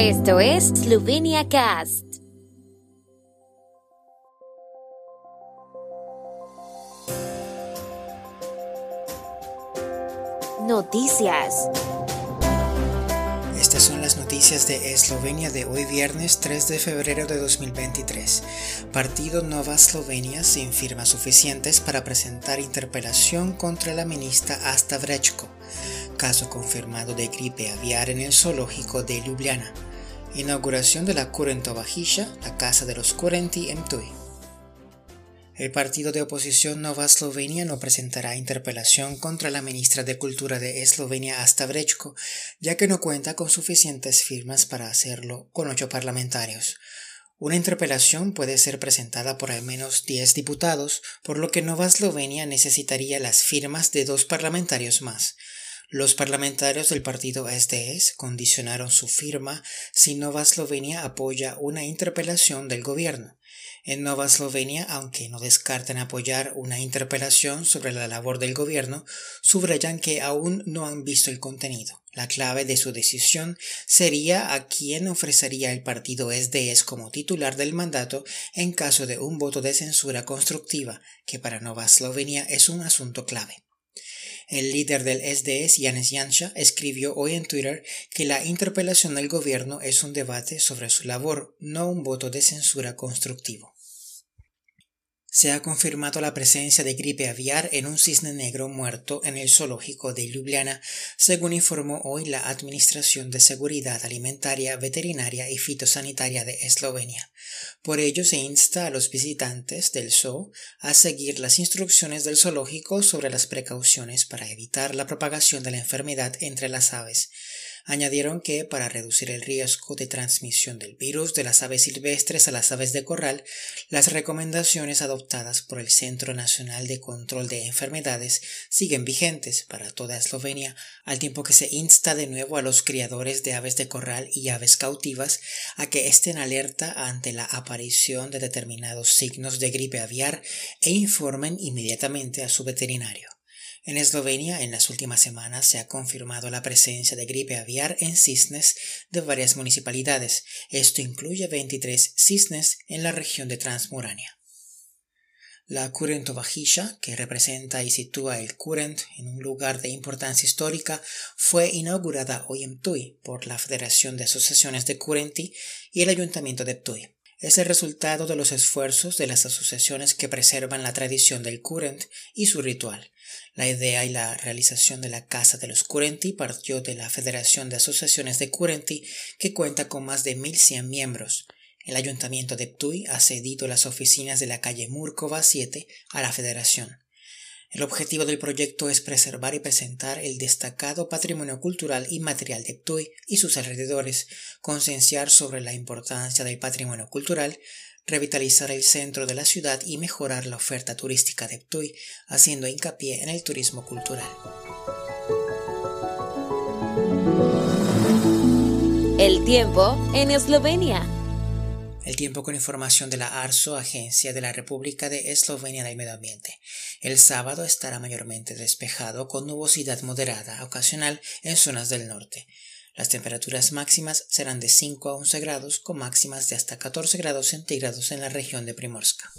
Esto es Slovenia Cast. Noticias. Estas son las noticias de Eslovenia de hoy viernes 3 de febrero de 2023. Partido Nova Eslovenia sin firmas suficientes para presentar interpelación contra la ministra Asta Vrečko. Caso confirmado de gripe aviar en el zoológico de Ljubljana. Inauguración de la Kurentovajisha, la casa de los Kurenti en Tui. El partido de oposición Nova Eslovenia no presentará interpelación contra la ministra de Cultura de Eslovenia Asta Vrečko, ya que no cuenta con suficientes firmas para hacerlo con ocho parlamentarios. Una interpelación puede ser presentada por al menos 10 diputados, por lo que Nova Eslovenia necesitaría las firmas de dos parlamentarios más. Los parlamentarios del partido SDS condicionaron su firma si Nova Eslovenia apoya una interpelación del gobierno. En Nova Eslovenia, aunque no descartan apoyar una interpelación sobre la labor del gobierno, subrayan que aún no han visto el contenido. La clave de su decisión sería a quién ofrecería el partido SDS como titular del mandato en caso de un voto de censura constructiva, que para Nova Eslovenia es un asunto clave. El líder del SDS, Yanis Yansha, escribió hoy en Twitter que la interpelación del gobierno es un debate sobre su labor, no un voto de censura constructivo. Se ha confirmado la presencia de gripe aviar en un cisne negro muerto en el zoológico de Ljubljana, según informó hoy la Administración de Seguridad Alimentaria, Veterinaria y Fitosanitaria de Eslovenia. Por ello se insta a los visitantes del zoo a seguir las instrucciones del zoológico sobre las precauciones para evitar la propagación de la enfermedad entre las aves. Añadieron que, para reducir el riesgo de transmisión del virus de las aves silvestres a las aves de corral, las recomendaciones adoptadas por el Centro Nacional de Control de Enfermedades siguen vigentes para toda Eslovenia, al tiempo que se insta de nuevo a los criadores de aves de corral y aves cautivas a que estén alerta ante la aparición de determinados signos de gripe aviar e informen inmediatamente a su veterinario. En Eslovenia, en las últimas semanas se ha confirmado la presencia de gripe aviar en cisnes de varias municipalidades. Esto incluye 23 cisnes en la región de Transmurania. La Kurentovajisha, que representa y sitúa el Kurent en un lugar de importancia histórica, fue inaugurada hoy en Ptui por la Federación de Asociaciones de Kurenti y el Ayuntamiento de Ptui es el resultado de los esfuerzos de las asociaciones que preservan la tradición del Kurent y su ritual. La idea y la realización de la Casa de los Kurenti partió de la Federación de Asociaciones de Kurenti, que cuenta con más de 1.100 miembros. El ayuntamiento de Ptui ha cedido las oficinas de la calle Murkova 7 a la federación. El objetivo del proyecto es preservar y presentar el destacado patrimonio cultural y material de Ptui y sus alrededores, concienciar sobre la importancia del patrimonio cultural, revitalizar el centro de la ciudad y mejorar la oferta turística de Ptui, haciendo hincapié en el turismo cultural. El tiempo en Eslovenia. El tiempo con información de la ARSO, Agencia de la República de Eslovenia del Medio Ambiente. El sábado estará mayormente despejado con nubosidad moderada ocasional en zonas del norte. Las temperaturas máximas serán de 5 a 11 grados con máximas de hasta 14 grados centígrados en la región de Primorska.